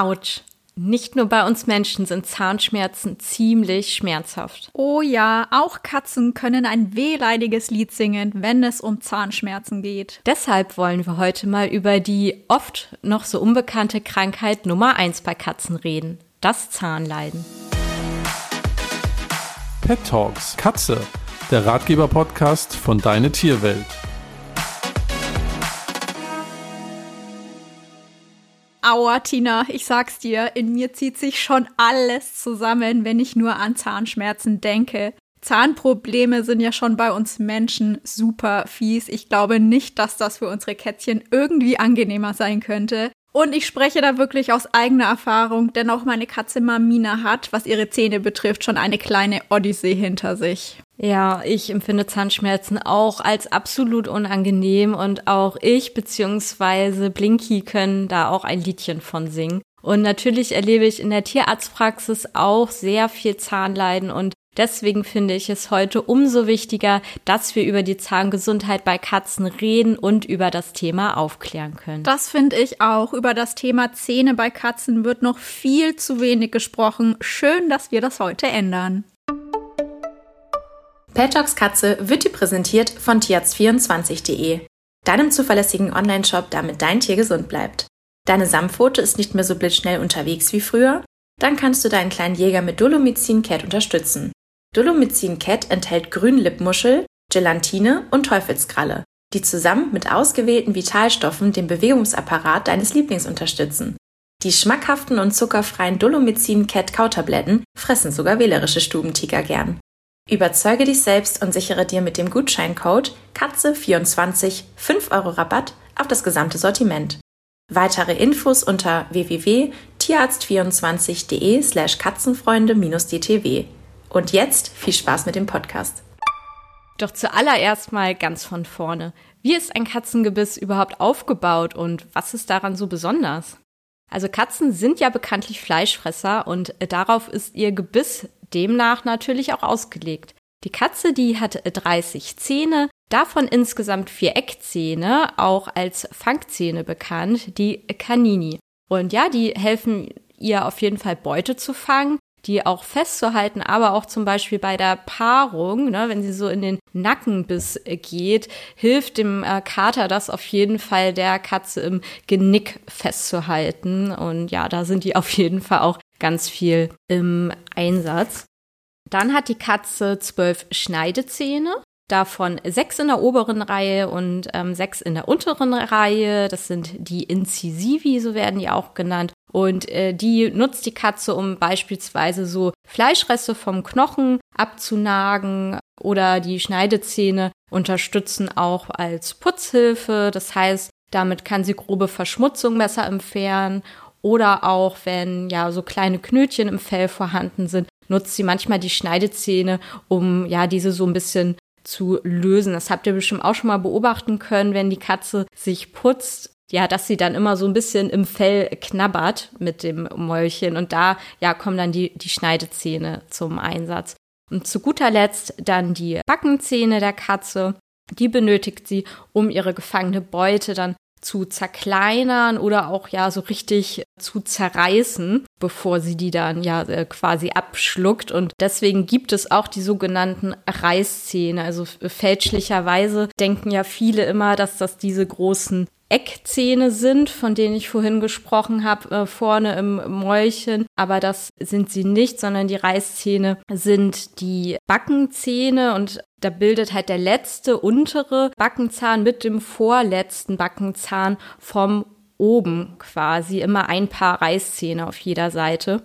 Autsch. Nicht nur bei uns Menschen sind Zahnschmerzen ziemlich schmerzhaft. Oh ja, auch Katzen können ein wehleidiges Lied singen, wenn es um Zahnschmerzen geht. Deshalb wollen wir heute mal über die oft noch so unbekannte Krankheit Nummer 1 bei Katzen reden. Das Zahnleiden. Pet Talks Katze, der Ratgeber-Podcast von Deine Tierwelt. Aua, Tina, ich sag's dir, in mir zieht sich schon alles zusammen, wenn ich nur an Zahnschmerzen denke. Zahnprobleme sind ja schon bei uns Menschen super fies. Ich glaube nicht, dass das für unsere Kätzchen irgendwie angenehmer sein könnte. Und ich spreche da wirklich aus eigener Erfahrung, denn auch meine Katze Mamina hat, was ihre Zähne betrifft, schon eine kleine Odyssee hinter sich. Ja, ich empfinde Zahnschmerzen auch als absolut unangenehm und auch ich bzw. Blinky können da auch ein Liedchen von singen. Und natürlich erlebe ich in der Tierarztpraxis auch sehr viel Zahnleiden und Deswegen finde ich es heute umso wichtiger, dass wir über die Zahngesundheit bei Katzen reden und über das Thema aufklären können. Das finde ich auch. Über das Thema Zähne bei Katzen wird noch viel zu wenig gesprochen. Schön, dass wir das heute ändern. Pet Talks Katze wird dir präsentiert von tierarzt24.de, deinem zuverlässigen Online-Shop, damit dein Tier gesund bleibt. Deine Samtpfote ist nicht mehr so blitzschnell unterwegs wie früher? Dann kannst du deinen kleinen Jäger mit Dolomycin Cat unterstützen. Dolomycin Cat enthält Grünlippmuschel, Gelatine und Teufelskralle, die zusammen mit ausgewählten Vitalstoffen den Bewegungsapparat deines Lieblings unterstützen. Die schmackhaften und zuckerfreien Dolomycin Cat Kautabletten fressen sogar wählerische Stubentiger gern. Überzeuge dich selbst und sichere dir mit dem Gutscheincode KATZE24 5 Euro Rabatt auf das gesamte Sortiment. Weitere Infos unter www.tierarzt24.de slash katzenfreunde-dtw. Und jetzt viel Spaß mit dem Podcast. Doch zuallererst mal ganz von vorne. Wie ist ein Katzengebiss überhaupt aufgebaut und was ist daran so besonders? Also Katzen sind ja bekanntlich Fleischfresser und darauf ist ihr Gebiss demnach natürlich auch ausgelegt. Die Katze, die hat 30 Zähne, davon insgesamt vier Eckzähne, auch als Fangzähne bekannt, die Canini. Und ja, die helfen ihr auf jeden Fall Beute zu fangen, die auch festzuhalten, aber auch zum Beispiel bei der Paarung, ne, wenn sie so in den Nackenbiss geht, hilft dem äh, Kater das auf jeden Fall der Katze im Genick festzuhalten. Und ja, da sind die auf jeden Fall auch ganz viel im Einsatz. Dann hat die Katze zwölf Schneidezähne, davon sechs in der oberen Reihe und ähm, sechs in der unteren Reihe. Das sind die Incisivi, so werden die auch genannt. Und äh, die nutzt die Katze, um beispielsweise so Fleischreste vom Knochen abzunagen oder die Schneidezähne unterstützen auch als Putzhilfe. Das heißt, damit kann sie grobe Verschmutzung besser entfernen oder auch wenn ja so kleine Knötchen im Fell vorhanden sind, nutzt sie manchmal die Schneidezähne, um ja diese so ein bisschen zu lösen. Das habt ihr bestimmt auch schon mal beobachten können, wenn die Katze sich putzt. Ja, dass sie dann immer so ein bisschen im Fell knabbert mit dem Mäulchen und da ja kommen dann die, die Schneidezähne zum Einsatz. Und zu guter Letzt dann die Backenzähne der Katze. Die benötigt sie, um ihre gefangene Beute dann zu zerkleinern oder auch ja so richtig zu zerreißen, bevor sie die dann ja äh, quasi abschluckt. Und deswegen gibt es auch die sogenannten Reißzähne. Also fälschlicherweise denken ja viele immer, dass das diese großen Eckzähne sind, von denen ich vorhin gesprochen habe, äh, vorne im Mäulchen. Aber das sind sie nicht, sondern die Reißzähne sind die Backenzähne und da bildet halt der letzte untere Backenzahn mit dem vorletzten Backenzahn vom oben quasi immer ein paar Reißzähne auf jeder Seite.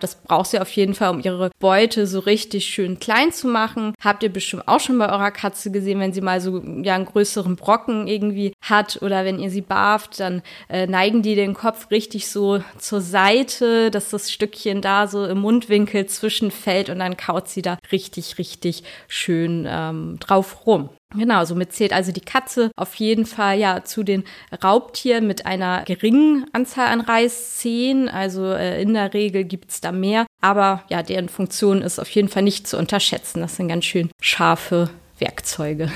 Das braucht sie auf jeden Fall, um ihre Beute so richtig schön klein zu machen. Habt ihr bestimmt auch schon bei eurer Katze gesehen, wenn sie mal so ja einen größeren Brocken irgendwie hat oder wenn ihr sie barft, dann äh, neigen die den Kopf richtig so zur Seite, dass das Stückchen da so im Mundwinkel zwischenfällt und dann kaut sie da richtig, richtig schön ähm, drauf rum. Genau, somit zählt also die Katze auf jeden Fall ja zu den Raubtieren mit einer geringen Anzahl an Reißzähnen. Also äh, in der Regel gibt's da mehr, aber ja, deren Funktion ist auf jeden Fall nicht zu unterschätzen. Das sind ganz schön scharfe Werkzeuge.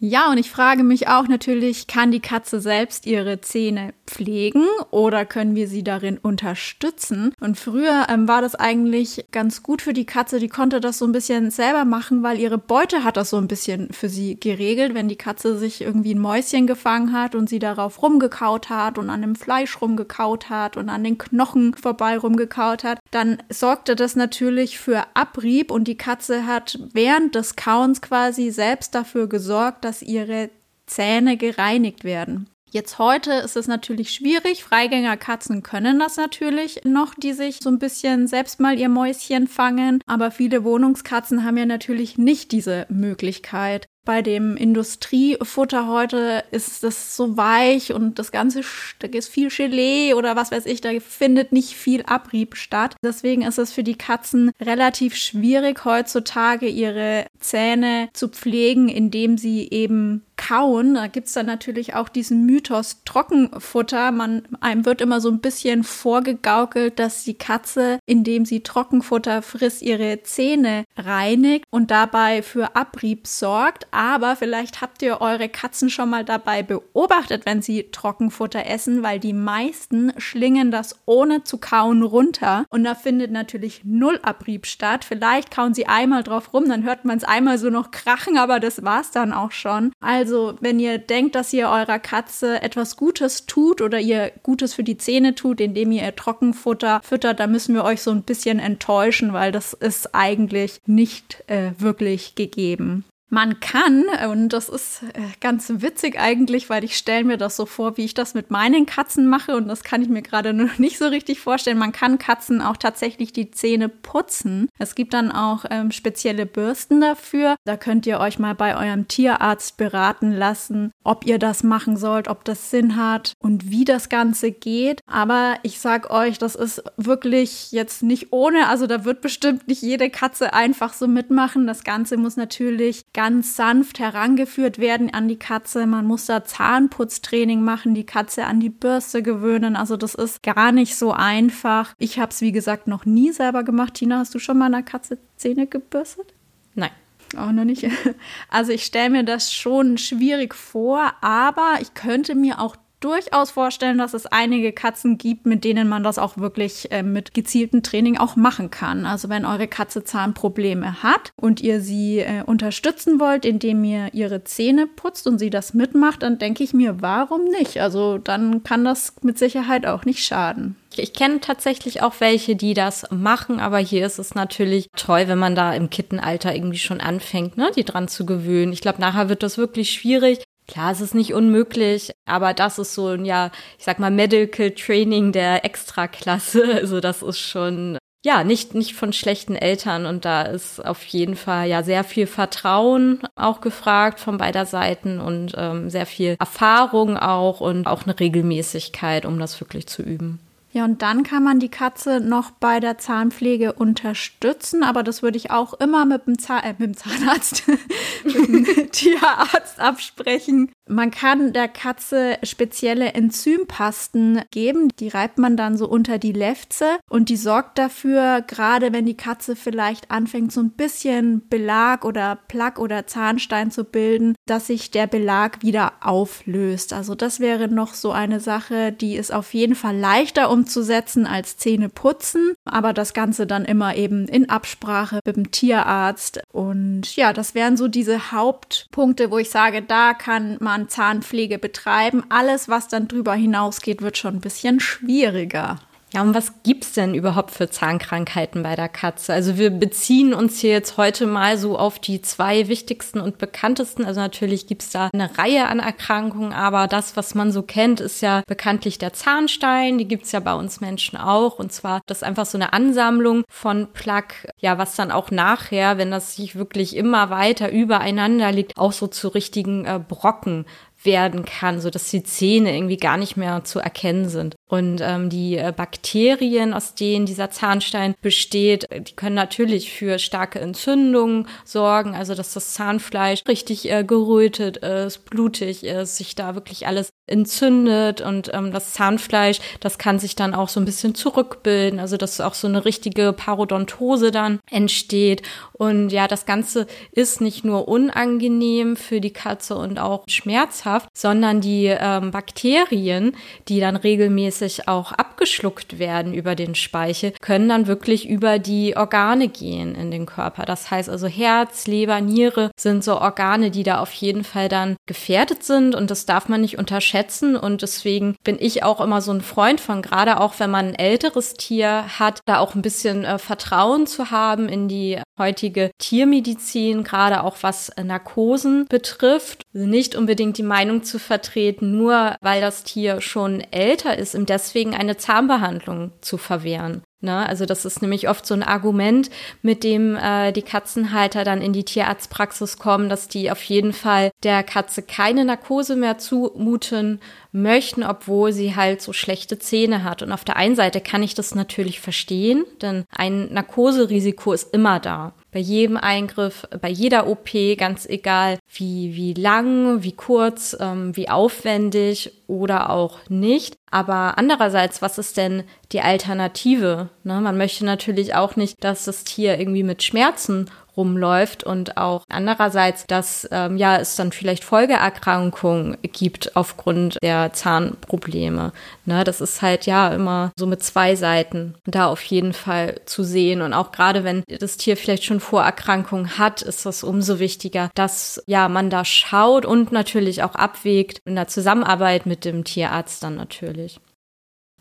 Ja, und ich frage mich auch natürlich, kann die Katze selbst ihre Zähne pflegen oder können wir sie darin unterstützen? Und früher ähm, war das eigentlich ganz gut für die Katze, die konnte das so ein bisschen selber machen, weil ihre Beute hat das so ein bisschen für sie geregelt. Wenn die Katze sich irgendwie ein Mäuschen gefangen hat und sie darauf rumgekaut hat und an dem Fleisch rumgekaut hat und an den Knochen vorbei rumgekaut hat, dann sorgte das natürlich für Abrieb und die Katze hat während des Kauens quasi selbst dafür gesorgt, dass ihre Zähne gereinigt werden. Jetzt heute ist es natürlich schwierig. Freigängerkatzen können das natürlich noch, die sich so ein bisschen selbst mal ihr Mäuschen fangen. Aber viele Wohnungskatzen haben ja natürlich nicht diese Möglichkeit bei dem Industriefutter heute ist das so weich und das Ganze, da ist viel Gelee oder was weiß ich, da findet nicht viel Abrieb statt. Deswegen ist es für die Katzen relativ schwierig, heutzutage ihre Zähne zu pflegen, indem sie eben kauen. Da gibt es dann natürlich auch diesen Mythos Trockenfutter. Man, einem wird immer so ein bisschen vorgegaukelt, dass die Katze, indem sie Trockenfutter frisst, ihre Zähne reinigt und dabei für Abrieb sorgt aber vielleicht habt ihr eure Katzen schon mal dabei beobachtet, wenn sie Trockenfutter essen, weil die meisten schlingen das ohne zu kauen runter und da findet natürlich null Abrieb statt. Vielleicht kauen sie einmal drauf rum, dann hört man es einmal so noch krachen, aber das war's dann auch schon. Also, wenn ihr denkt, dass ihr eurer Katze etwas Gutes tut oder ihr Gutes für die Zähne tut, indem ihr ihr Trockenfutter füttert, dann müssen wir euch so ein bisschen enttäuschen, weil das ist eigentlich nicht äh, wirklich gegeben. Man kann, und das ist äh, ganz witzig eigentlich, weil ich stelle mir das so vor, wie ich das mit meinen Katzen mache und das kann ich mir gerade noch nicht so richtig vorstellen. Man kann Katzen auch tatsächlich die Zähne putzen. Es gibt dann auch ähm, spezielle Bürsten dafür. Da könnt ihr euch mal bei eurem Tierarzt beraten lassen, ob ihr das machen sollt, ob das Sinn hat und wie das Ganze geht. Aber ich sag euch, das ist wirklich jetzt nicht ohne. Also da wird bestimmt nicht jede Katze einfach so mitmachen. Das Ganze muss natürlich ganz sanft herangeführt werden an die Katze. Man muss da Zahnputztraining machen, die Katze an die Bürste gewöhnen. Also das ist gar nicht so einfach. Ich habe es, wie gesagt, noch nie selber gemacht. Tina, hast du schon mal einer Katze Zähne gebürstet? Nein. Auch noch nicht. Also ich stelle mir das schon schwierig vor, aber ich könnte mir auch durchaus vorstellen, dass es einige Katzen gibt, mit denen man das auch wirklich äh, mit gezieltem Training auch machen kann. Also wenn eure Katze Zahnprobleme hat und ihr sie äh, unterstützen wollt, indem ihr ihre Zähne putzt und sie das mitmacht, dann denke ich mir, warum nicht? Also dann kann das mit Sicherheit auch nicht schaden. Ich kenne tatsächlich auch welche, die das machen, aber hier ist es natürlich toll, wenn man da im Kittenalter irgendwie schon anfängt, ne, die dran zu gewöhnen. Ich glaube, nachher wird das wirklich schwierig, Klar, es ist nicht unmöglich, aber das ist so ein, ja, ich sag mal, Medical Training der Extraklasse. Also das ist schon, ja, nicht, nicht von schlechten Eltern und da ist auf jeden Fall ja sehr viel Vertrauen auch gefragt von beider Seiten und ähm, sehr viel Erfahrung auch und auch eine Regelmäßigkeit, um das wirklich zu üben. Ja, und dann kann man die Katze noch bei der Zahnpflege unterstützen, aber das würde ich auch immer mit dem, Zahn, äh, mit dem Zahnarzt, mit dem Tierarzt absprechen. Man kann der Katze spezielle Enzympasten geben, die reibt man dann so unter die Lefze und die sorgt dafür, gerade wenn die Katze vielleicht anfängt, so ein bisschen Belag oder Plaque oder Zahnstein zu bilden, dass sich der Belag wieder auflöst. Also das wäre noch so eine Sache, die ist auf jeden Fall leichter umzusetzen als Zähne putzen, aber das Ganze dann immer eben in Absprache mit dem Tierarzt. Und ja, das wären so diese Hauptpunkte, wo ich sage, da kann man man Zahnpflege betreiben. Alles, was dann drüber hinausgeht, wird schon ein bisschen schwieriger. Ja, und was gibt's denn überhaupt für Zahnkrankheiten bei der Katze? Also wir beziehen uns hier jetzt heute mal so auf die zwei wichtigsten und bekanntesten. Also natürlich gibt's da eine Reihe an Erkrankungen, aber das, was man so kennt, ist ja bekanntlich der Zahnstein. Die gibt's ja bei uns Menschen auch. Und zwar das ist einfach so eine Ansammlung von Plaque, ja, was dann auch nachher, wenn das sich wirklich immer weiter übereinander liegt, auch so zu richtigen äh, Brocken werden kann, so dass die Zähne irgendwie gar nicht mehr zu erkennen sind. Und ähm, die äh, Bakterien, aus denen dieser Zahnstein besteht, die können natürlich für starke Entzündungen sorgen, also dass das Zahnfleisch richtig äh, gerötet ist, blutig ist, sich da wirklich alles entzündet und ähm, das Zahnfleisch, das kann sich dann auch so ein bisschen zurückbilden, also dass auch so eine richtige Parodontose dann entsteht. Und ja, das Ganze ist nicht nur unangenehm für die Katze und auch schmerzhaft, sondern die ähm, Bakterien, die dann regelmäßig auch abgeschluckt werden über den Speichel, können dann wirklich über die Organe gehen in den Körper. Das heißt also Herz, Leber, Niere sind so Organe, die da auf jeden Fall dann gefährdet sind und das darf man nicht unterschätzen und deswegen bin ich auch immer so ein Freund von, gerade auch wenn man ein älteres Tier hat, da auch ein bisschen äh, Vertrauen zu haben in die heutige Tiermedizin, gerade auch was Narkosen betrifft. Also nicht unbedingt die Meinung zu vertreten, nur weil das Tier schon älter ist, ihm deswegen eine Zahnbehandlung zu verwehren. Ne? Also das ist nämlich oft so ein Argument, mit dem äh, die Katzenhalter dann in die Tierarztpraxis kommen, dass die auf jeden Fall der Katze keine Narkose mehr zumuten möchten, obwohl sie halt so schlechte Zähne hat. Und auf der einen Seite kann ich das natürlich verstehen, denn ein Narkoserisiko ist immer da bei jedem Eingriff, bei jeder OP, ganz egal wie, wie lang, wie kurz, ähm, wie aufwendig oder auch nicht. Aber andererseits, was ist denn die Alternative? Ne? Man möchte natürlich auch nicht, dass das Tier irgendwie mit Schmerzen rumläuft und auch andererseits, dass ähm, ja es dann vielleicht Folgeerkrankungen gibt aufgrund der Zahnprobleme. Ne, das ist halt ja immer so mit zwei Seiten da auf jeden Fall zu sehen und auch gerade wenn das Tier vielleicht schon Vorerkrankungen hat, ist das umso wichtiger, dass ja man da schaut und natürlich auch abwägt in der Zusammenarbeit mit dem Tierarzt dann natürlich.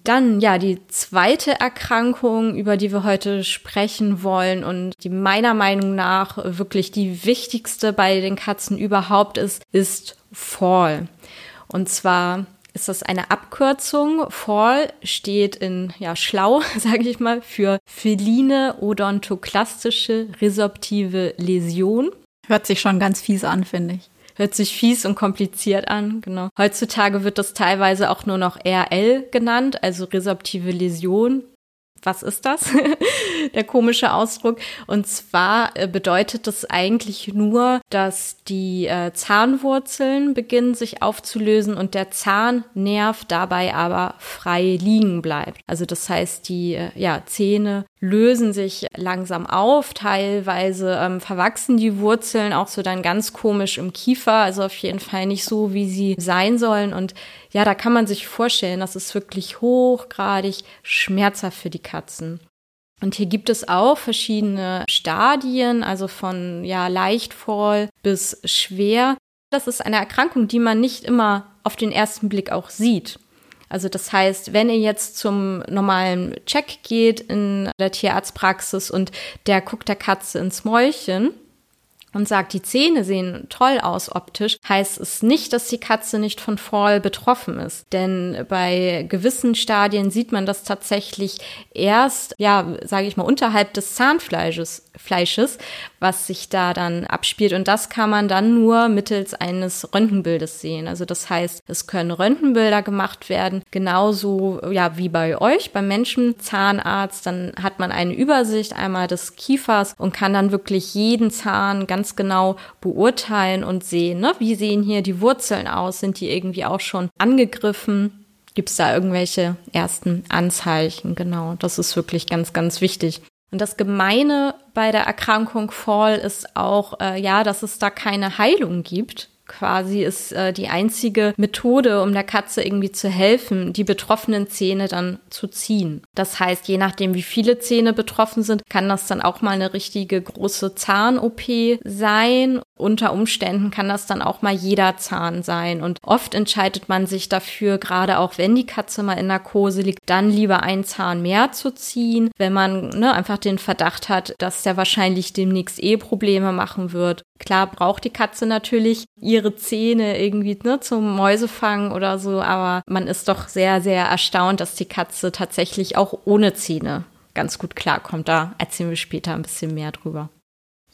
Dann ja die zweite Erkrankung, über die wir heute sprechen wollen und die meiner Meinung nach wirklich die wichtigste bei den Katzen überhaupt ist, ist Fall. Und zwar ist das eine Abkürzung. Fall steht in ja schlau, sage ich mal, für feline odontoklastische resorptive Läsion. Hört sich schon ganz fies an, finde ich. Hört sich fies und kompliziert an, genau. Heutzutage wird das teilweise auch nur noch RL genannt, also resorptive Läsion was ist das? Der komische Ausdruck. Und zwar äh, bedeutet das eigentlich nur, dass die äh, Zahnwurzeln beginnen sich aufzulösen und der Zahnnerv dabei aber frei liegen bleibt. Also das heißt, die äh, ja, Zähne lösen sich langsam auf, teilweise ähm, verwachsen die Wurzeln auch so dann ganz komisch im Kiefer, also auf jeden Fall nicht so, wie sie sein sollen. Und ja, da kann man sich vorstellen, das ist wirklich hochgradig schmerzhaft für die Katzen. Und hier gibt es auch verschiedene Stadien, also von ja leicht voll bis schwer. Das ist eine Erkrankung, die man nicht immer auf den ersten Blick auch sieht. Also das heißt, wenn ihr jetzt zum normalen Check geht in der Tierarztpraxis und der guckt der Katze ins Mäulchen, und sagt, die Zähne sehen toll aus optisch, heißt es nicht, dass die Katze nicht von Fall betroffen ist. Denn bei gewissen Stadien sieht man das tatsächlich erst, ja, sage ich mal, unterhalb des Zahnfleisches, Fleisches, was sich da dann abspielt. Und das kann man dann nur mittels eines Röntgenbildes sehen. Also das heißt, es können Röntgenbilder gemacht werden, genauso ja wie bei euch, beim Menschen Zahnarzt. Dann hat man eine Übersicht einmal des Kiefers und kann dann wirklich jeden Zahn ganz ganz genau beurteilen und sehen, ne? wie sehen hier die Wurzeln aus, sind die irgendwie auch schon angegriffen, gibt es da irgendwelche ersten Anzeichen, genau, das ist wirklich ganz, ganz wichtig. Und das Gemeine bei der Erkrankung Fall ist auch, äh, ja, dass es da keine Heilung gibt quasi ist äh, die einzige Methode, um der Katze irgendwie zu helfen, die betroffenen Zähne dann zu ziehen. Das heißt, je nachdem, wie viele Zähne betroffen sind, kann das dann auch mal eine richtige große Zahn-OP sein. Unter Umständen kann das dann auch mal jeder Zahn sein. Und oft entscheidet man sich dafür, gerade auch wenn die Katze mal in Narkose liegt, dann lieber einen Zahn mehr zu ziehen, wenn man ne, einfach den Verdacht hat, dass der wahrscheinlich demnächst eh Probleme machen wird. Klar braucht die Katze natürlich ihre Zähne irgendwie ne, zum Mäusefangen oder so, aber man ist doch sehr, sehr erstaunt, dass die Katze tatsächlich auch ohne Zähne ganz gut klarkommt. Da erzählen wir später ein bisschen mehr drüber.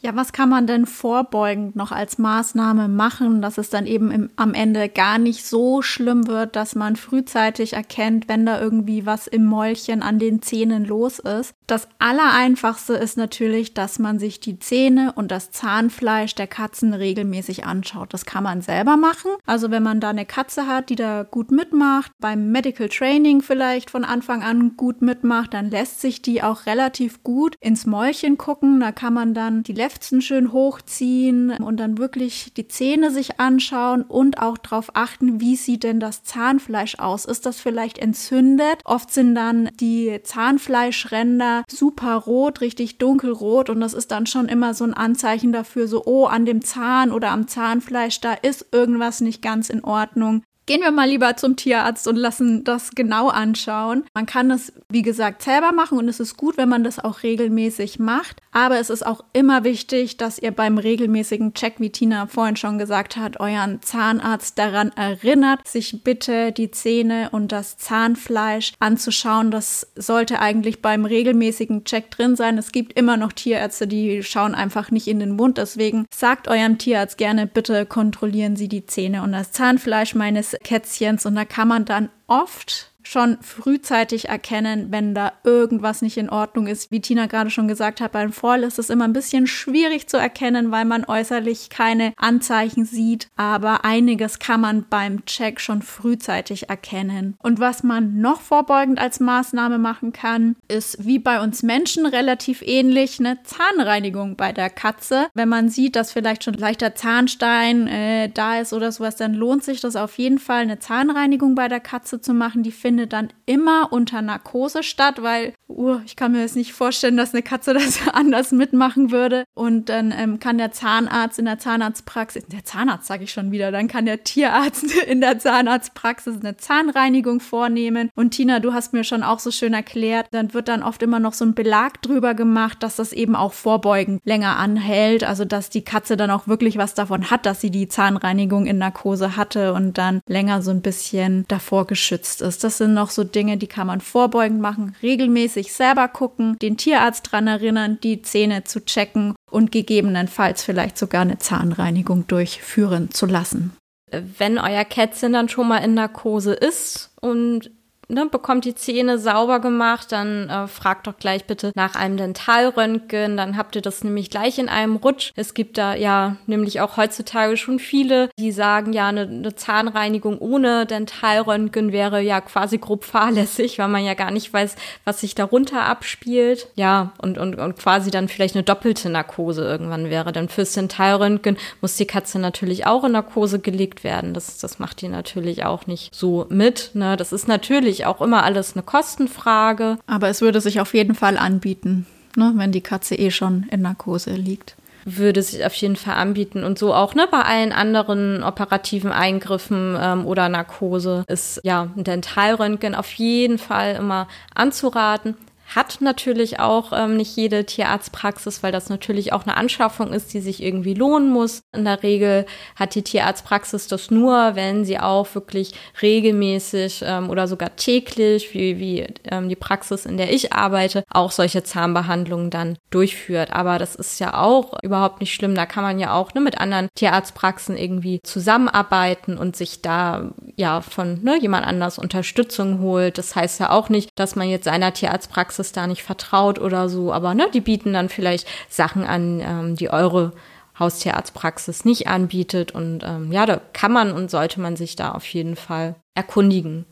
Ja, was kann man denn vorbeugend noch als Maßnahme machen, dass es dann eben im, am Ende gar nicht so schlimm wird, dass man frühzeitig erkennt, wenn da irgendwie was im Mäulchen an den Zähnen los ist? Das Allereinfachste ist natürlich, dass man sich die Zähne und das Zahnfleisch der Katzen regelmäßig anschaut. Das kann man selber machen. Also wenn man da eine Katze hat, die da gut mitmacht, beim Medical Training vielleicht von Anfang an gut mitmacht, dann lässt sich die auch relativ gut ins Mäulchen gucken. Da kann man dann die Lefzen schön hochziehen und dann wirklich die Zähne sich anschauen und auch darauf achten, wie sieht denn das Zahnfleisch aus? Ist das vielleicht entzündet? Oft sind dann die Zahnfleischränder super rot, richtig dunkelrot und das ist dann schon immer so ein Anzeichen dafür, so, oh, an dem Zahn oder am Zahnfleisch, da ist irgendwas nicht ganz in Ordnung. Gehen wir mal lieber zum Tierarzt und lassen das genau anschauen. Man kann das, wie gesagt, selber machen und es ist gut, wenn man das auch regelmäßig macht. Aber es ist auch immer wichtig, dass ihr beim regelmäßigen Check, wie Tina vorhin schon gesagt hat, euren Zahnarzt daran erinnert, sich bitte die Zähne und das Zahnfleisch anzuschauen. Das sollte eigentlich beim regelmäßigen Check drin sein. Es gibt immer noch Tierärzte, die schauen einfach nicht in den Mund. Deswegen sagt eurem Tierarzt gerne, bitte kontrollieren Sie die Zähne und das Zahnfleisch meines Kätzchens. Und da kann man dann oft schon frühzeitig erkennen, wenn da irgendwas nicht in Ordnung ist. Wie Tina gerade schon gesagt hat, beim Fall ist es immer ein bisschen schwierig zu erkennen, weil man äußerlich keine Anzeichen sieht. Aber einiges kann man beim Check schon frühzeitig erkennen. Und was man noch vorbeugend als Maßnahme machen kann, ist wie bei uns Menschen relativ ähnlich eine Zahnreinigung bei der Katze. Wenn man sieht, dass vielleicht schon leichter Zahnstein äh, da ist oder sowas, dann lohnt sich das auf jeden Fall, eine Zahnreinigung bei der Katze zu machen. Die findet findet dann immer unter Narkose statt, weil uh, ich kann mir jetzt nicht vorstellen, dass eine Katze das anders mitmachen würde. Und dann ähm, kann der Zahnarzt in der Zahnarztpraxis, der Zahnarzt sage ich schon wieder, dann kann der Tierarzt in der Zahnarztpraxis eine Zahnreinigung vornehmen. Und Tina, du hast mir schon auch so schön erklärt, dann wird dann oft immer noch so ein Belag drüber gemacht, dass das eben auch vorbeugend länger anhält. Also dass die Katze dann auch wirklich was davon hat, dass sie die Zahnreinigung in Narkose hatte und dann länger so ein bisschen davor geschützt ist. Das sind noch so Dinge, die kann man vorbeugend machen, regelmäßig selber gucken, den Tierarzt daran erinnern, die Zähne zu checken und gegebenenfalls vielleicht sogar eine Zahnreinigung durchführen zu lassen. Wenn euer Kätzchen dann schon mal in Narkose ist und ne, bekommt die Zähne sauber gemacht, dann äh, fragt doch gleich bitte nach einem Dentalröntgen, dann habt ihr das nämlich gleich in einem Rutsch. Es gibt da ja nämlich auch heutzutage schon viele, die sagen, ja, eine, eine Zahnreinigung ohne Dentalröntgen wäre ja quasi grob fahrlässig, weil man ja gar nicht weiß, was sich darunter abspielt. Ja, und, und, und quasi dann vielleicht eine doppelte Narkose irgendwann wäre. Denn fürs Dentalröntgen muss die Katze natürlich auch in Narkose gelegt werden. Das, das macht die natürlich auch nicht so mit. Ne? Das ist natürlich natürlich auch immer alles eine Kostenfrage. Aber es würde sich auf jeden Fall anbieten, ne, wenn die Katze eh schon in Narkose liegt würde sich auf jeden Fall anbieten. Und so auch ne, bei allen anderen operativen Eingriffen ähm, oder Narkose ist ja ein Dentalröntgen auf jeden Fall immer anzuraten. Hat natürlich auch ähm, nicht jede Tierarztpraxis, weil das natürlich auch eine Anschaffung ist, die sich irgendwie lohnen muss. In der Regel hat die Tierarztpraxis das nur, wenn sie auch wirklich regelmäßig ähm, oder sogar täglich, wie, wie ähm, die Praxis, in der ich arbeite, auch solche Zahnbehandlungen dann durchführt. Aber das ist ja auch überhaupt nicht schlimm. Da kann man ja auch ne, mit anderen Tierarztpraxen irgendwie zusammenarbeiten und sich da ja von ne, jemand anders Unterstützung holt. Das heißt ja auch nicht, dass man jetzt seiner Tierarztpraxis Praxis da nicht vertraut oder so, aber ne, die bieten dann vielleicht Sachen an, ähm, die eure Haustierarztpraxis nicht anbietet. Und ähm, ja, da kann man und sollte man sich da auf jeden Fall erkundigen.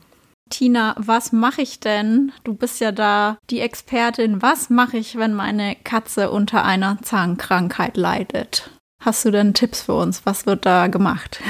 Tina, was mache ich denn? Du bist ja da die Expertin. Was mache ich, wenn meine Katze unter einer Zahnkrankheit leidet? Hast du denn Tipps für uns? Was wird da gemacht?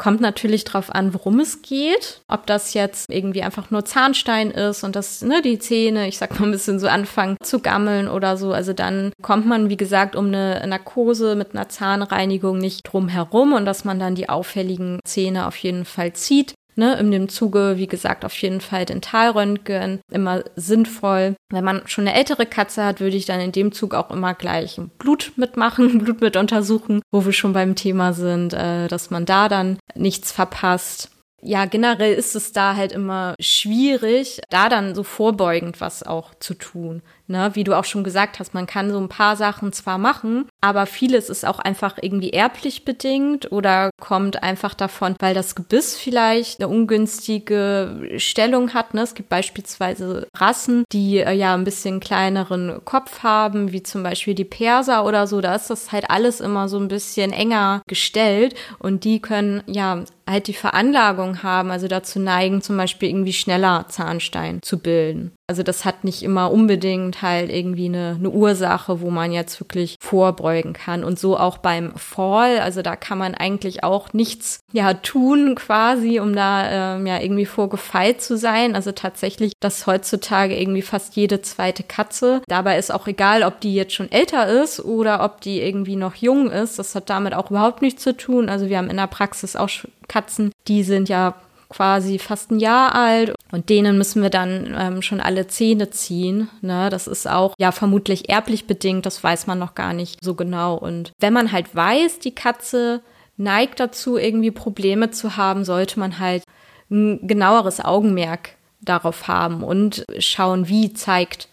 Kommt natürlich drauf an, worum es geht. Ob das jetzt irgendwie einfach nur Zahnstein ist und dass ne, die Zähne, ich sag mal ein bisschen so anfangen zu gammeln oder so. Also dann kommt man, wie gesagt, um eine Narkose mit einer Zahnreinigung nicht drum herum und dass man dann die auffälligen Zähne auf jeden Fall zieht. Ne, in dem Zuge, wie gesagt, auf jeden Fall Dentalröntgen, immer sinnvoll. Wenn man schon eine ältere Katze hat, würde ich dann in dem Zug auch immer gleich Blut mitmachen, Blut mit untersuchen, wo wir schon beim Thema sind, äh, dass man da dann nichts verpasst ja, generell ist es da halt immer schwierig, da dann so vorbeugend was auch zu tun. Ne? Wie du auch schon gesagt hast, man kann so ein paar Sachen zwar machen, aber vieles ist auch einfach irgendwie erblich bedingt oder kommt einfach davon, weil das Gebiss vielleicht eine ungünstige Stellung hat. Ne? Es gibt beispielsweise Rassen, die äh, ja ein bisschen kleineren Kopf haben, wie zum Beispiel die Perser oder so. Da ist das halt alles immer so ein bisschen enger gestellt und die können ja halt die Veranlagung haben, also dazu neigen, zum Beispiel irgendwie schneller Zahnstein zu bilden. Also das hat nicht immer unbedingt halt irgendwie eine, eine Ursache, wo man jetzt wirklich vorbeugen kann. Und so auch beim Fall, also da kann man eigentlich auch nichts ja tun quasi, um da ähm, ja irgendwie vorgefeilt zu sein. Also tatsächlich, dass heutzutage irgendwie fast jede zweite Katze, dabei ist auch egal, ob die jetzt schon älter ist oder ob die irgendwie noch jung ist. Das hat damit auch überhaupt nichts zu tun. Also wir haben in der Praxis auch Katzen, die sind ja quasi fast ein Jahr alt und denen müssen wir dann ähm, schon alle Zähne ziehen. Ne? Das ist auch ja vermutlich erblich bedingt, das weiß man noch gar nicht so genau. Und wenn man halt weiß, die Katze neigt dazu, irgendwie Probleme zu haben, sollte man halt ein genaueres Augenmerk darauf haben und schauen, wie zeigt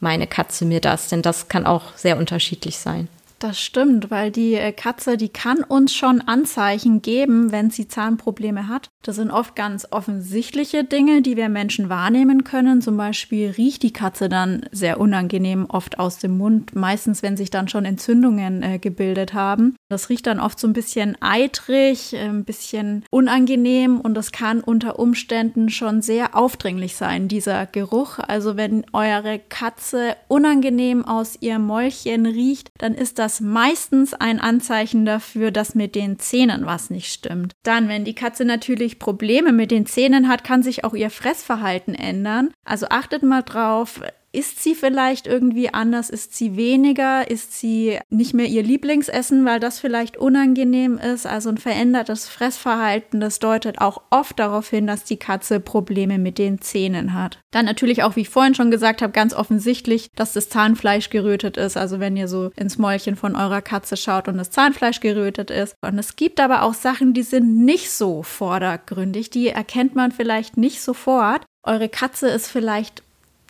meine Katze mir das, denn das kann auch sehr unterschiedlich sein. Das stimmt, weil die äh, Katze, die kann uns schon Anzeichen geben, wenn sie Zahnprobleme hat. Das sind oft ganz offensichtliche Dinge, die wir Menschen wahrnehmen können. Zum Beispiel riecht die Katze dann sehr unangenehm oft aus dem Mund, meistens wenn sich dann schon Entzündungen äh, gebildet haben. Das riecht dann oft so ein bisschen eitrig, äh, ein bisschen unangenehm und das kann unter Umständen schon sehr aufdringlich sein, dieser Geruch. Also wenn eure Katze unangenehm aus ihrem Mäulchen riecht, dann ist das meistens ein Anzeichen dafür, dass mit den Zähnen was nicht stimmt. Dann, wenn die Katze natürlich natürlich Probleme mit den Zähnen hat, kann sich auch ihr Fressverhalten ändern. Also achtet mal drauf, ist sie vielleicht irgendwie anders? Ist sie weniger? Ist sie nicht mehr ihr Lieblingsessen, weil das vielleicht unangenehm ist? Also ein verändertes Fressverhalten, das deutet auch oft darauf hin, dass die Katze Probleme mit den Zähnen hat. Dann natürlich auch, wie ich vorhin schon gesagt habe, ganz offensichtlich, dass das Zahnfleisch gerötet ist. Also wenn ihr so ins Mäulchen von eurer Katze schaut und das Zahnfleisch gerötet ist. Und es gibt aber auch Sachen, die sind nicht so vordergründig. Die erkennt man vielleicht nicht sofort. Eure Katze ist vielleicht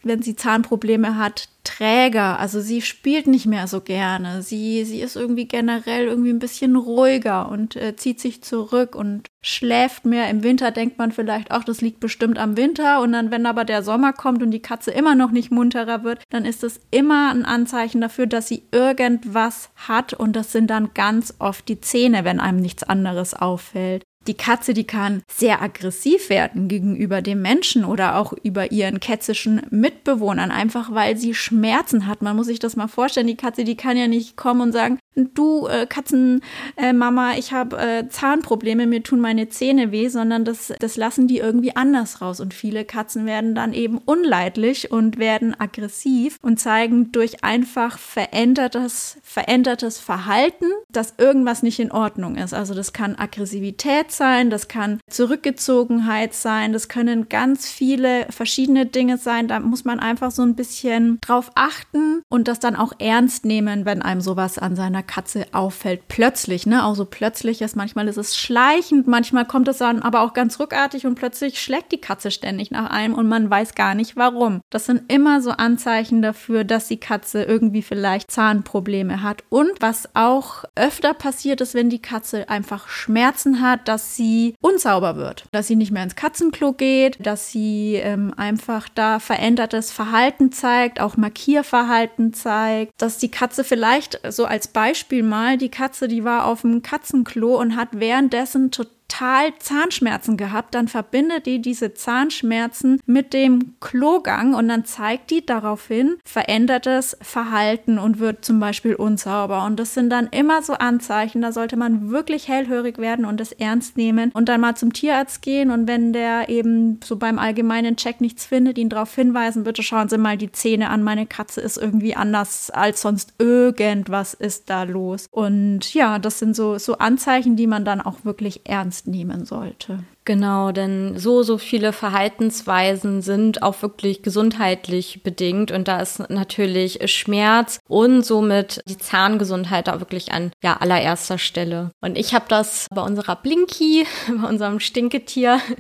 wenn sie Zahnprobleme hat, träger. Also sie spielt nicht mehr so gerne. Sie, sie ist irgendwie generell irgendwie ein bisschen ruhiger und äh, zieht sich zurück und schläft mehr. Im Winter denkt man vielleicht auch, das liegt bestimmt am Winter. Und dann, wenn aber der Sommer kommt und die Katze immer noch nicht munterer wird, dann ist das immer ein Anzeichen dafür, dass sie irgendwas hat. Und das sind dann ganz oft die Zähne, wenn einem nichts anderes auffällt. Die Katze, die kann sehr aggressiv werden gegenüber dem Menschen oder auch über ihren kätzischen Mitbewohnern, einfach weil sie Schmerzen hat. Man muss sich das mal vorstellen. Die Katze, die kann ja nicht kommen und sagen, du äh, Katzenmama, äh, ich habe äh, Zahnprobleme, mir tun meine Zähne weh, sondern das, das lassen die irgendwie anders raus. Und viele Katzen werden dann eben unleidlich und werden aggressiv und zeigen durch einfach verändertes, verändertes Verhalten, dass irgendwas nicht in Ordnung ist. Also das kann Aggressivität sein, das kann Zurückgezogenheit sein, das können ganz viele verschiedene Dinge sein. Da muss man einfach so ein bisschen drauf achten und das dann auch ernst nehmen, wenn einem sowas an seiner einer Katze auffällt. Plötzlich, ne? Auch so plötzlich ist. Manchmal ist es schleichend, manchmal kommt es dann aber auch ganz rückartig und plötzlich schlägt die Katze ständig nach einem und man weiß gar nicht warum. Das sind immer so Anzeichen dafür, dass die Katze irgendwie vielleicht Zahnprobleme hat. Und was auch öfter passiert ist, wenn die Katze einfach Schmerzen hat, dass sie unsauber wird. Dass sie nicht mehr ins Katzenklo geht, dass sie ähm, einfach da verändertes Verhalten zeigt, auch Markierverhalten zeigt, dass die Katze vielleicht so als Beispiel Beispiel mal, die Katze, die war auf dem Katzenklo und hat währenddessen total total Zahnschmerzen gehabt, dann verbindet die diese Zahnschmerzen mit dem Klogang und dann zeigt die daraufhin verändertes Verhalten und wird zum Beispiel unsauber. Und das sind dann immer so Anzeichen, da sollte man wirklich hellhörig werden und es ernst nehmen und dann mal zum Tierarzt gehen und wenn der eben so beim allgemeinen Check nichts findet, ihn darauf hinweisen, bitte schauen Sie mal die Zähne an, meine Katze ist irgendwie anders als sonst, irgendwas ist da los. Und ja, das sind so, so Anzeichen, die man dann auch wirklich ernst ernst nehmen sollte. Genau, denn so, so viele Verhaltensweisen sind auch wirklich gesundheitlich bedingt und da ist natürlich Schmerz und somit die Zahngesundheit da wirklich an ja, allererster Stelle. Und ich habe das bei unserer Blinky, bei unserem Stinketier,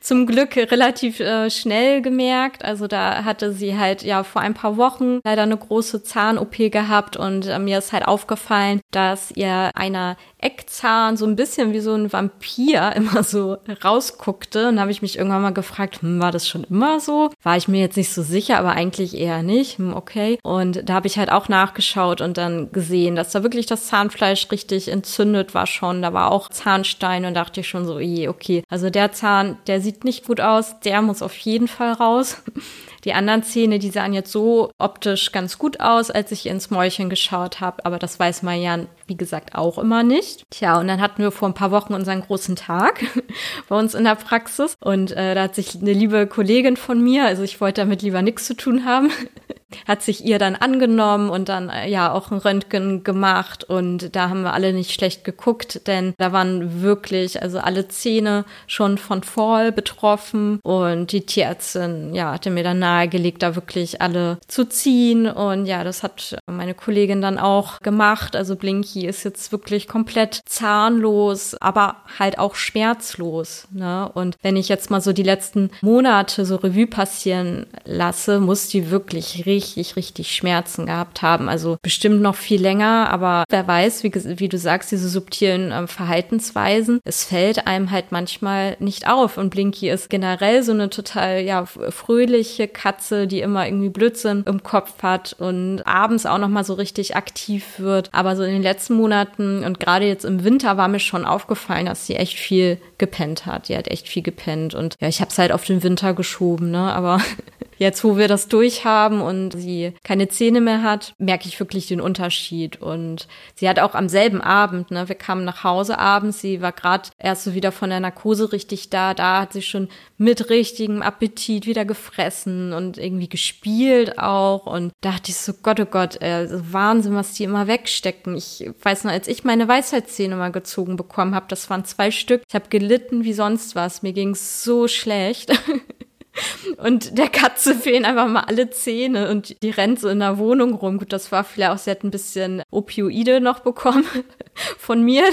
zum Glück relativ äh, schnell gemerkt. Also da hatte sie halt ja vor ein paar Wochen leider eine große Zahn-OP gehabt und äh, mir ist halt aufgefallen, dass ihr einer Eckzahn so ein bisschen wie so ein Vampir immer so rausguckte. Und habe ich mich irgendwann mal gefragt, hm, war das schon immer so? War ich mir jetzt nicht so sicher, aber eigentlich eher nicht. Hm, okay. Und da habe ich halt auch nachgeschaut und dann gesehen, dass da wirklich das Zahnfleisch richtig entzündet war schon. Da war auch Zahnstein und dachte ich schon so, je, okay. Also der Zahn, der sieht nicht gut aus, der muss auf jeden Fall raus. Die anderen Zähne, die sahen jetzt so optisch ganz gut aus, als ich ins Mäulchen geschaut habe, aber das weiß Marianne, wie gesagt, auch immer nicht. Tja, und dann hatten wir vor ein paar Wochen unseren großen Tag bei uns in der Praxis und äh, da hat sich eine liebe Kollegin von mir, also ich wollte damit lieber nichts zu tun haben, hat sich ihr dann angenommen und dann äh, ja auch ein Röntgen gemacht und da haben wir alle nicht schlecht geguckt, denn da waren wirklich also alle Zähne schon von Fall betroffen und die Tierärztin ja hatte mir dann nahegelegt, da wirklich alle zu ziehen und ja, das hat meine Kollegin dann auch gemacht. Also Blinky ist jetzt wirklich komplett zahnlos, aber halt auch schmerzlos. Ne? Und wenn ich jetzt mal so die letzten Monate so Revue passieren lasse, muss die wirklich richtig richtig, Schmerzen gehabt haben. Also bestimmt noch viel länger, aber wer weiß, wie, wie du sagst, diese subtilen äh, Verhaltensweisen, es fällt einem halt manchmal nicht auf. Und Blinky ist generell so eine total, ja, fröhliche Katze, die immer irgendwie Blödsinn im Kopf hat und abends auch nochmal so richtig aktiv wird. Aber so in den letzten Monaten und gerade jetzt im Winter war mir schon aufgefallen, dass sie echt viel gepennt hat. Die hat echt viel gepennt und ja, ich habe es halt auf den Winter geschoben, ne? Aber Jetzt, wo wir das durchhaben und sie keine Zähne mehr hat, merke ich wirklich den Unterschied. Und sie hat auch am selben Abend, ne, wir kamen nach Hause abends, sie war gerade erst so wieder von der Narkose richtig da, da hat sie schon mit richtigem Appetit wieder gefressen und irgendwie gespielt auch. Und da dachte ich so, Gott, oh Gott, äh, Wahnsinn, was die immer wegstecken. Ich weiß noch, als ich meine Weisheitszähne mal gezogen bekommen habe, das waren zwei Stück, ich habe gelitten wie sonst was. Mir ging so schlecht. Und der Katze fehlen einfach mal alle Zähne und die rennt so in der Wohnung rum. Gut, das war vielleicht auch, sie hat ein bisschen Opioide noch bekommen von mir.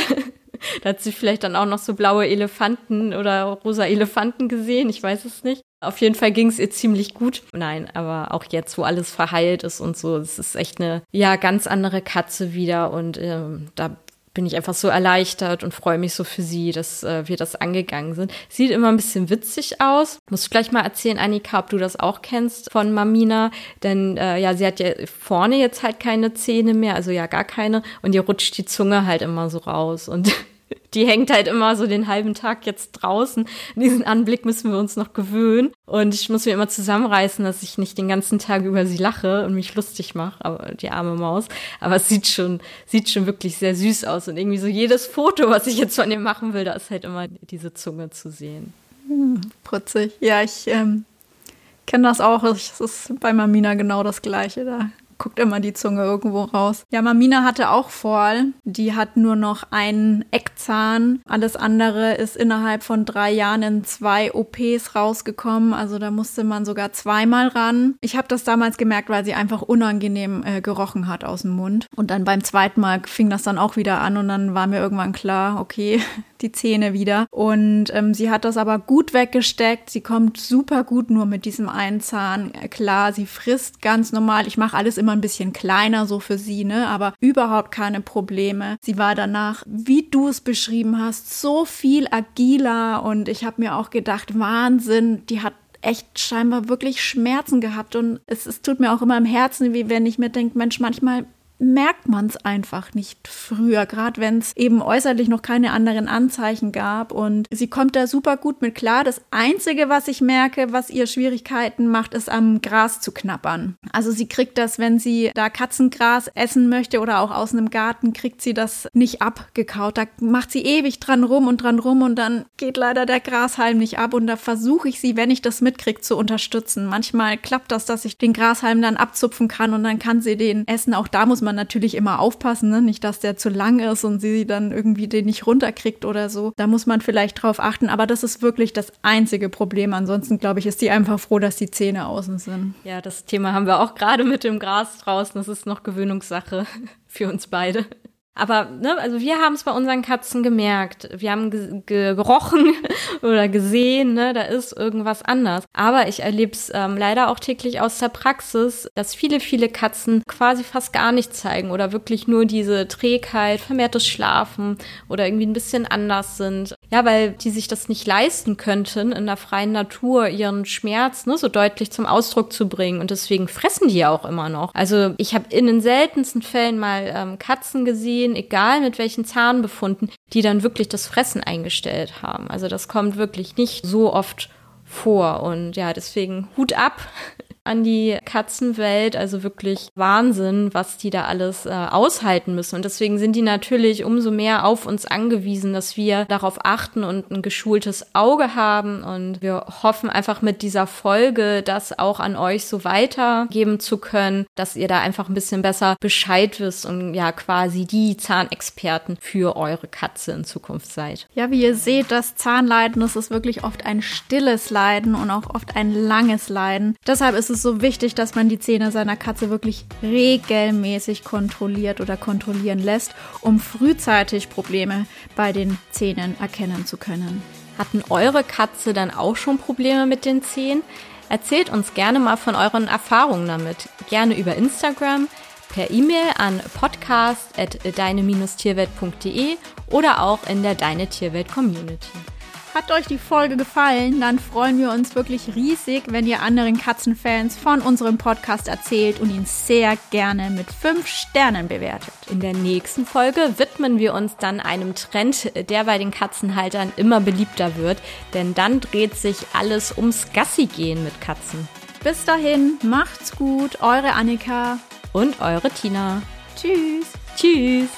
Da hat sie vielleicht dann auch noch so blaue Elefanten oder rosa Elefanten gesehen, ich weiß es nicht. Auf jeden Fall ging es ihr ziemlich gut. Nein, aber auch jetzt, wo alles verheilt ist und so, es ist echt eine ja ganz andere Katze wieder und ähm, da bin ich einfach so erleichtert und freue mich so für sie, dass äh, wir das angegangen sind. Sieht immer ein bisschen witzig aus. Muss vielleicht mal erzählen, Annika, ob du das auch kennst von Mamina. Denn äh, ja, sie hat ja vorne jetzt halt keine Zähne mehr, also ja gar keine. Und ihr rutscht die Zunge halt immer so raus. Und die hängt halt immer so den halben Tag jetzt draußen. Diesen Anblick müssen wir uns noch gewöhnen. Und ich muss mir immer zusammenreißen, dass ich nicht den ganzen Tag über sie lache und mich lustig mache, aber die arme Maus. Aber es sieht schon, sieht schon wirklich sehr süß aus. Und irgendwie so jedes Foto, was ich jetzt von ihr machen will, da ist halt immer diese Zunge zu sehen. Hm, putzig. Ja, ich ähm, kenne das auch. Es ist bei Mamina genau das Gleiche. Da guckt immer die Zunge irgendwo raus. Ja, Mamina hatte auch Fall. Die hat nur noch einen Eckzahn. Alles andere ist innerhalb von drei Jahren in zwei OPs rausgekommen. Also da musste man sogar zweimal ran. Ich habe das damals gemerkt, weil sie einfach unangenehm äh, gerochen hat aus dem Mund. Und dann beim zweiten Mal fing das dann auch wieder an und dann war mir irgendwann klar, okay, die Zähne wieder. Und ähm, sie hat das aber gut weggesteckt. Sie kommt super gut nur mit diesem einen Zahn klar. Sie frisst ganz normal. Ich mache alles immer ein bisschen kleiner so für sie, ne? Aber überhaupt keine Probleme. Sie war danach, wie du es beschrieben hast, so viel agiler und ich habe mir auch gedacht, Wahnsinn, die hat echt scheinbar wirklich Schmerzen gehabt und es, es tut mir auch immer im Herzen, wie wenn ich mir denke, Mensch, manchmal merkt man es einfach nicht früher, gerade wenn es eben äußerlich noch keine anderen Anzeichen gab. Und sie kommt da super gut mit klar. Das Einzige, was ich merke, was ihr Schwierigkeiten macht, ist am Gras zu knabbern. Also sie kriegt das, wenn sie da Katzengras essen möchte oder auch aus einem Garten, kriegt sie das nicht abgekaut. Da macht sie ewig dran rum und dran rum und dann geht leider der Grashalm nicht ab. Und da versuche ich sie, wenn ich das mitkriege, zu unterstützen. Manchmal klappt das, dass ich den Grashalm dann abzupfen kann und dann kann sie den essen. Auch da muss man man natürlich immer aufpassen, ne? nicht, dass der zu lang ist und sie dann irgendwie den nicht runterkriegt oder so. Da muss man vielleicht drauf achten, aber das ist wirklich das einzige Problem. Ansonsten, glaube ich, ist die einfach froh, dass die Zähne außen sind. Ja, das Thema haben wir auch gerade mit dem Gras draußen. Das ist noch Gewöhnungssache für uns beide. Aber, ne, also wir haben es bei unseren Katzen gemerkt. Wir haben ge gerochen oder gesehen, ne, da ist irgendwas anders. Aber ich erlebe es ähm, leider auch täglich aus der Praxis, dass viele, viele Katzen quasi fast gar nichts zeigen oder wirklich nur diese Trägheit, vermehrtes Schlafen oder irgendwie ein bisschen anders sind. Ja, weil die sich das nicht leisten könnten, in der freien Natur ihren Schmerz ne, so deutlich zum Ausdruck zu bringen. Und deswegen fressen die ja auch immer noch. Also ich habe in den seltensten Fällen mal ähm, Katzen gesehen, egal mit welchen Zahnbefunden, die dann wirklich das Fressen eingestellt haben. Also das kommt wirklich nicht so oft vor. Und ja, deswegen Hut ab an die Katzenwelt. Also wirklich Wahnsinn, was die da alles äh, aushalten müssen. Und deswegen sind die natürlich umso mehr auf uns angewiesen, dass wir darauf achten und ein geschultes Auge haben. Und wir hoffen einfach mit dieser Folge, das auch an euch so weitergeben zu können, dass ihr da einfach ein bisschen besser Bescheid wisst und ja quasi die Zahnexperten für eure Katze in Zukunft seid. Ja, wie ihr seht, das Zahnleiden, das ist wirklich oft ein stilles Leiden und auch oft ein langes Leiden. Deshalb ist es es so wichtig, dass man die Zähne seiner Katze wirklich regelmäßig kontrolliert oder kontrollieren lässt, um frühzeitig Probleme bei den Zähnen erkennen zu können. Hatten eure Katze dann auch schon Probleme mit den Zähnen? Erzählt uns gerne mal von euren Erfahrungen damit. Gerne über Instagram, per E-Mail an podcast.deine-tierwelt.de oder auch in der Deine Tierwelt Community. Hat euch die Folge gefallen, dann freuen wir uns wirklich riesig, wenn ihr anderen Katzenfans von unserem Podcast erzählt und ihn sehr gerne mit 5 Sternen bewertet. In der nächsten Folge widmen wir uns dann einem Trend, der bei den Katzenhaltern immer beliebter wird, denn dann dreht sich alles ums Gassi-Gehen mit Katzen. Bis dahin, macht's gut, eure Annika und eure Tina. Tschüss. Tschüss.